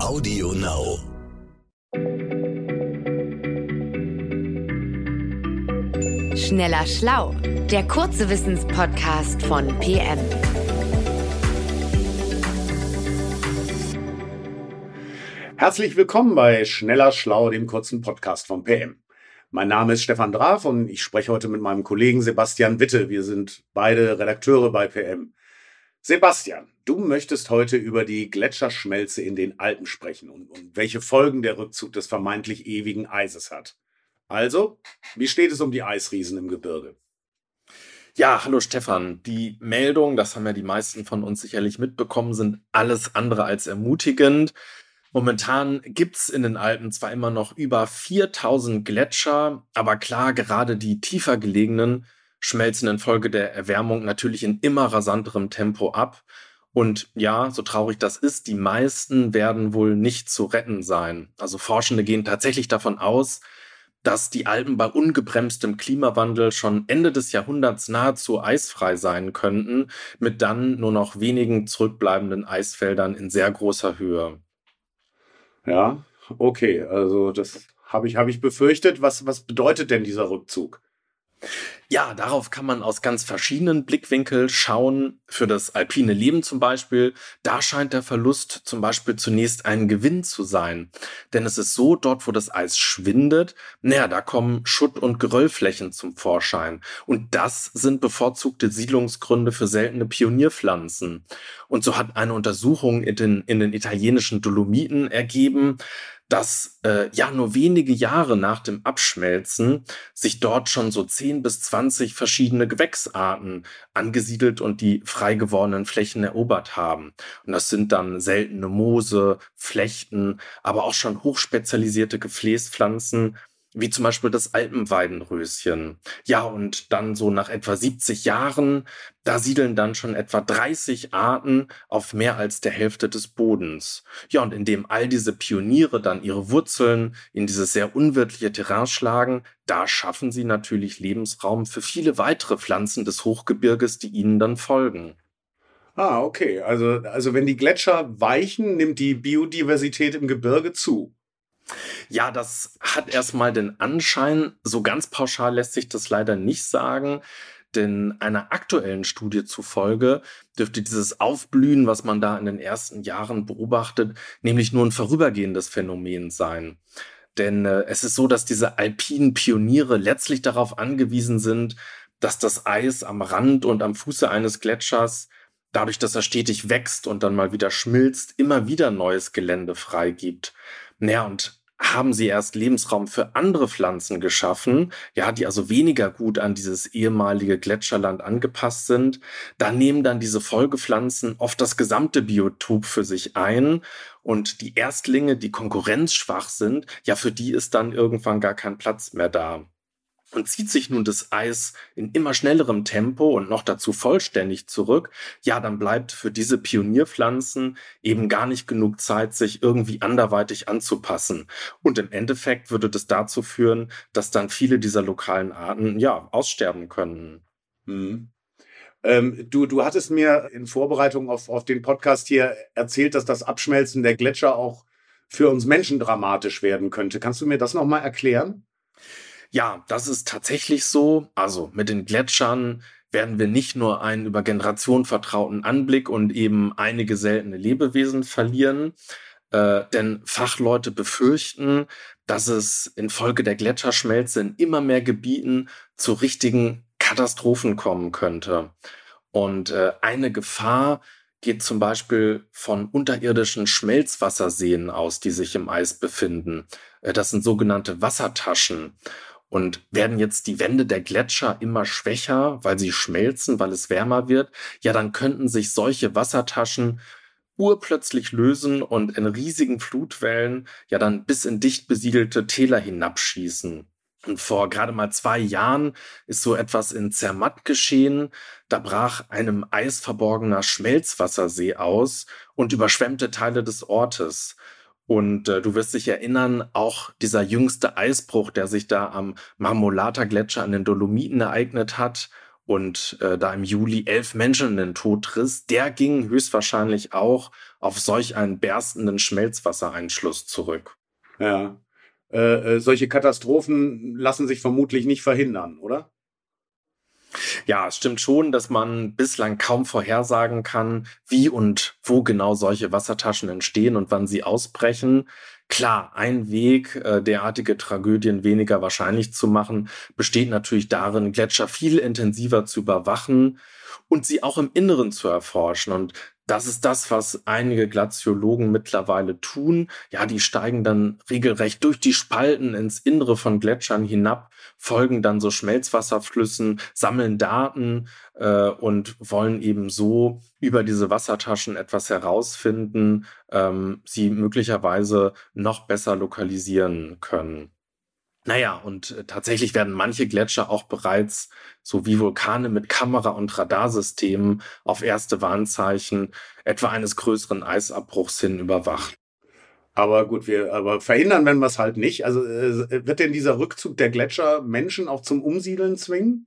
Audio Now. Schneller Schlau, der kurze Wissenspodcast von PM. Herzlich willkommen bei Schneller Schlau, dem kurzen Podcast von PM. Mein Name ist Stefan Draf und ich spreche heute mit meinem Kollegen Sebastian Witte. Wir sind beide Redakteure bei PM. Sebastian, du möchtest heute über die Gletscherschmelze in den Alpen sprechen und, und welche Folgen der Rückzug des vermeintlich ewigen Eises hat. Also, wie steht es um die Eisriesen im Gebirge? Ja, hallo Stefan. Die Meldungen, das haben ja die meisten von uns sicherlich mitbekommen, sind alles andere als ermutigend. Momentan gibt's in den Alpen zwar immer noch über 4000 Gletscher, aber klar, gerade die tiefer gelegenen schmelzen infolge der Erwärmung natürlich in immer rasanterem Tempo ab. Und ja, so traurig das ist, die meisten werden wohl nicht zu retten sein. Also Forschende gehen tatsächlich davon aus, dass die Alpen bei ungebremstem Klimawandel schon Ende des Jahrhunderts nahezu eisfrei sein könnten, mit dann nur noch wenigen zurückbleibenden Eisfeldern in sehr großer Höhe. Ja, okay, also das habe ich, hab ich befürchtet. Was, was bedeutet denn dieser Rückzug? Ja, darauf kann man aus ganz verschiedenen Blickwinkeln schauen. Für das alpine Leben zum Beispiel, da scheint der Verlust zum Beispiel zunächst ein Gewinn zu sein. Denn es ist so, dort wo das Eis schwindet, naja, da kommen Schutt- und Geröllflächen zum Vorschein. Und das sind bevorzugte Siedlungsgründe für seltene Pionierpflanzen. Und so hat eine Untersuchung in den, in den italienischen Dolomiten ergeben, dass äh, ja nur wenige Jahre nach dem Abschmelzen sich dort schon so 10 bis 20 verschiedene Gewächsarten angesiedelt und die frei gewordenen Flächen erobert haben. Und das sind dann seltene Moose, Flechten, aber auch schon hochspezialisierte Gefäßpflanzen, wie zum Beispiel das Alpenweidenröschen. Ja, und dann so nach etwa 70 Jahren, da siedeln dann schon etwa 30 Arten auf mehr als der Hälfte des Bodens. Ja, und indem all diese Pioniere dann ihre Wurzeln in dieses sehr unwirtliche Terrain schlagen, da schaffen sie natürlich Lebensraum für viele weitere Pflanzen des Hochgebirges, die ihnen dann folgen. Ah, okay. Also, also wenn die Gletscher weichen, nimmt die Biodiversität im Gebirge zu. Ja, das hat erstmal den Anschein, so ganz pauschal lässt sich das leider nicht sagen. Denn einer aktuellen Studie zufolge dürfte dieses Aufblühen, was man da in den ersten Jahren beobachtet, nämlich nur ein vorübergehendes Phänomen sein. Denn äh, es ist so, dass diese alpinen Pioniere letztlich darauf angewiesen sind, dass das Eis am Rand und am Fuße eines Gletschers, dadurch, dass er stetig wächst und dann mal wieder schmilzt, immer wieder neues Gelände freigibt. Naja, und haben sie erst Lebensraum für andere Pflanzen geschaffen, ja, die also weniger gut an dieses ehemalige Gletscherland angepasst sind. Da nehmen dann diese Folgepflanzen oft das gesamte Biotop für sich ein und die Erstlinge, die konkurrenzschwach sind, ja, für die ist dann irgendwann gar kein Platz mehr da. Und zieht sich nun das Eis in immer schnellerem Tempo und noch dazu vollständig zurück, ja, dann bleibt für diese Pionierpflanzen eben gar nicht genug Zeit, sich irgendwie anderweitig anzupassen. Und im Endeffekt würde das dazu führen, dass dann viele dieser lokalen Arten, ja, aussterben können. Hm. Ähm, du, du hattest mir in Vorbereitung auf, auf den Podcast hier erzählt, dass das Abschmelzen der Gletscher auch für uns Menschen dramatisch werden könnte. Kannst du mir das nochmal erklären? Ja, das ist tatsächlich so. Also mit den Gletschern werden wir nicht nur einen über Generationen vertrauten Anblick und eben einige seltene Lebewesen verlieren, äh, denn Fachleute befürchten, dass es infolge der Gletscherschmelze in immer mehr Gebieten zu richtigen Katastrophen kommen könnte. Und äh, eine Gefahr geht zum Beispiel von unterirdischen Schmelzwasserseen aus, die sich im Eis befinden. Äh, das sind sogenannte Wassertaschen. Und werden jetzt die Wände der Gletscher immer schwächer, weil sie schmelzen, weil es wärmer wird, ja, dann könnten sich solche Wassertaschen urplötzlich lösen und in riesigen Flutwellen ja dann bis in dicht besiedelte Täler hinabschießen. Und vor gerade mal zwei Jahren ist so etwas in Zermatt geschehen. Da brach einem eisverborgener Schmelzwassersee aus und überschwemmte Teile des Ortes. Und äh, du wirst dich erinnern, auch dieser jüngste Eisbruch, der sich da am Marmolata Gletscher an den Dolomiten ereignet hat und äh, da im Juli elf Menschen in den Tod riss, der ging höchstwahrscheinlich auch auf solch einen berstenden Schmelzwassereinschluss zurück. Ja. Äh, äh, solche Katastrophen lassen sich vermutlich nicht verhindern, oder? Ja, es stimmt schon, dass man bislang kaum vorhersagen kann, wie und wo genau solche Wassertaschen entstehen und wann sie ausbrechen. Klar, ein Weg, äh, derartige Tragödien weniger wahrscheinlich zu machen, besteht natürlich darin, Gletscher viel intensiver zu überwachen und sie auch im Inneren zu erforschen. Und das ist das, was einige Glaziologen mittlerweile tun. Ja, die steigen dann regelrecht durch die Spalten ins Innere von Gletschern hinab, folgen dann so Schmelzwasserflüssen, sammeln Daten äh, und wollen eben so über diese Wassertaschen etwas herausfinden, ähm, sie möglicherweise noch besser lokalisieren können. Naja, und äh, tatsächlich werden manche Gletscher auch bereits, so wie Vulkane mit Kamera- und Radarsystemen, auf erste Warnzeichen etwa eines größeren Eisabbruchs hin überwacht. Aber gut, wir aber verhindern wenn wir es halt nicht. Also äh, wird denn dieser Rückzug der Gletscher Menschen auch zum Umsiedeln zwingen?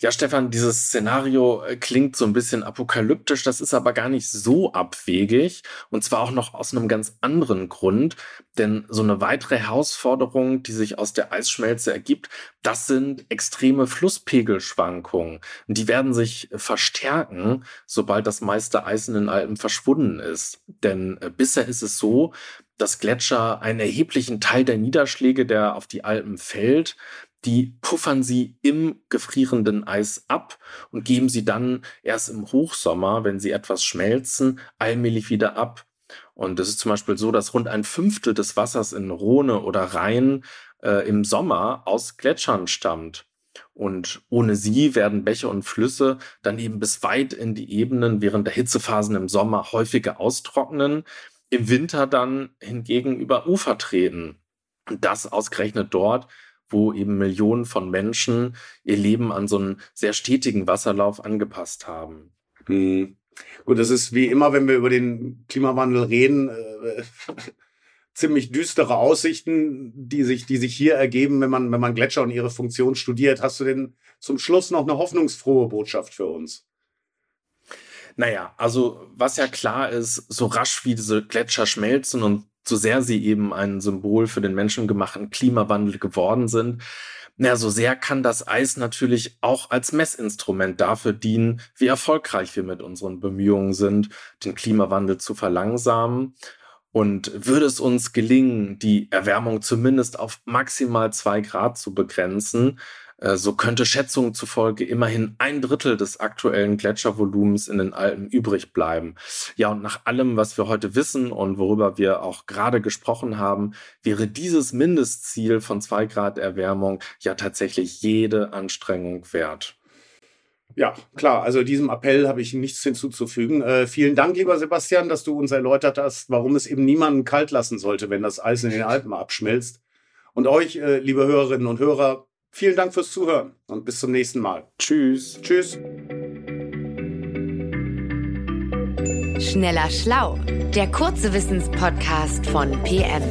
Ja, Stefan, dieses Szenario äh, klingt so ein bisschen apokalyptisch, das ist aber gar nicht so abwegig und zwar auch noch aus einem ganz anderen Grund, denn so eine weitere Herausforderung, die sich aus der Eisschmelze ergibt, das sind extreme Flusspegelschwankungen. Die werden sich verstärken, sobald das meiste Eis in den Alpen verschwunden ist. Denn äh, bisher ist es so, dass Gletscher einen erheblichen Teil der Niederschläge, der auf die Alpen fällt, die puffern sie im gefrierenden Eis ab und geben sie dann erst im Hochsommer, wenn sie etwas schmelzen, allmählich wieder ab. Und es ist zum Beispiel so, dass rund ein Fünftel des Wassers in Rhone oder Rhein äh, im Sommer aus Gletschern stammt. Und ohne sie werden Bäche und Flüsse dann eben bis weit in die Ebenen während der Hitzephasen im Sommer häufiger austrocknen, im Winter dann hingegen über Ufer treten. Und das ausgerechnet dort, wo eben Millionen von Menschen ihr Leben an so einen sehr stetigen Wasserlauf angepasst haben. Hm. Gut, das ist wie immer, wenn wir über den Klimawandel reden, äh, ziemlich düstere Aussichten, die sich, die sich hier ergeben, wenn man, wenn man Gletscher und ihre Funktion studiert. Hast du denn zum Schluss noch eine hoffnungsfrohe Botschaft für uns? Naja, also was ja klar ist, so rasch wie diese Gletscher schmelzen und so sehr sie eben ein Symbol für den menschengemachten Klimawandel geworden sind, na, so sehr kann das Eis natürlich auch als Messinstrument dafür dienen, wie erfolgreich wir mit unseren Bemühungen sind, den Klimawandel zu verlangsamen. Und würde es uns gelingen, die Erwärmung zumindest auf maximal zwei Grad zu begrenzen, so könnte Schätzungen zufolge immerhin ein Drittel des aktuellen Gletschervolumens in den Alpen übrig bleiben. Ja, und nach allem, was wir heute wissen und worüber wir auch gerade gesprochen haben, wäre dieses Mindestziel von zwei Grad Erwärmung ja tatsächlich jede Anstrengung wert. Ja, klar. Also diesem Appell habe ich nichts hinzuzufügen. Äh, vielen Dank, lieber Sebastian, dass du uns erläutert hast, warum es eben niemanden kalt lassen sollte, wenn das Eis in den Alpen abschmilzt. Und euch, äh, liebe Hörerinnen und Hörer, Vielen Dank fürs Zuhören und bis zum nächsten Mal. Tschüss. Tschüss. Schneller Schlau, der kurze Wissenspodcast von PM.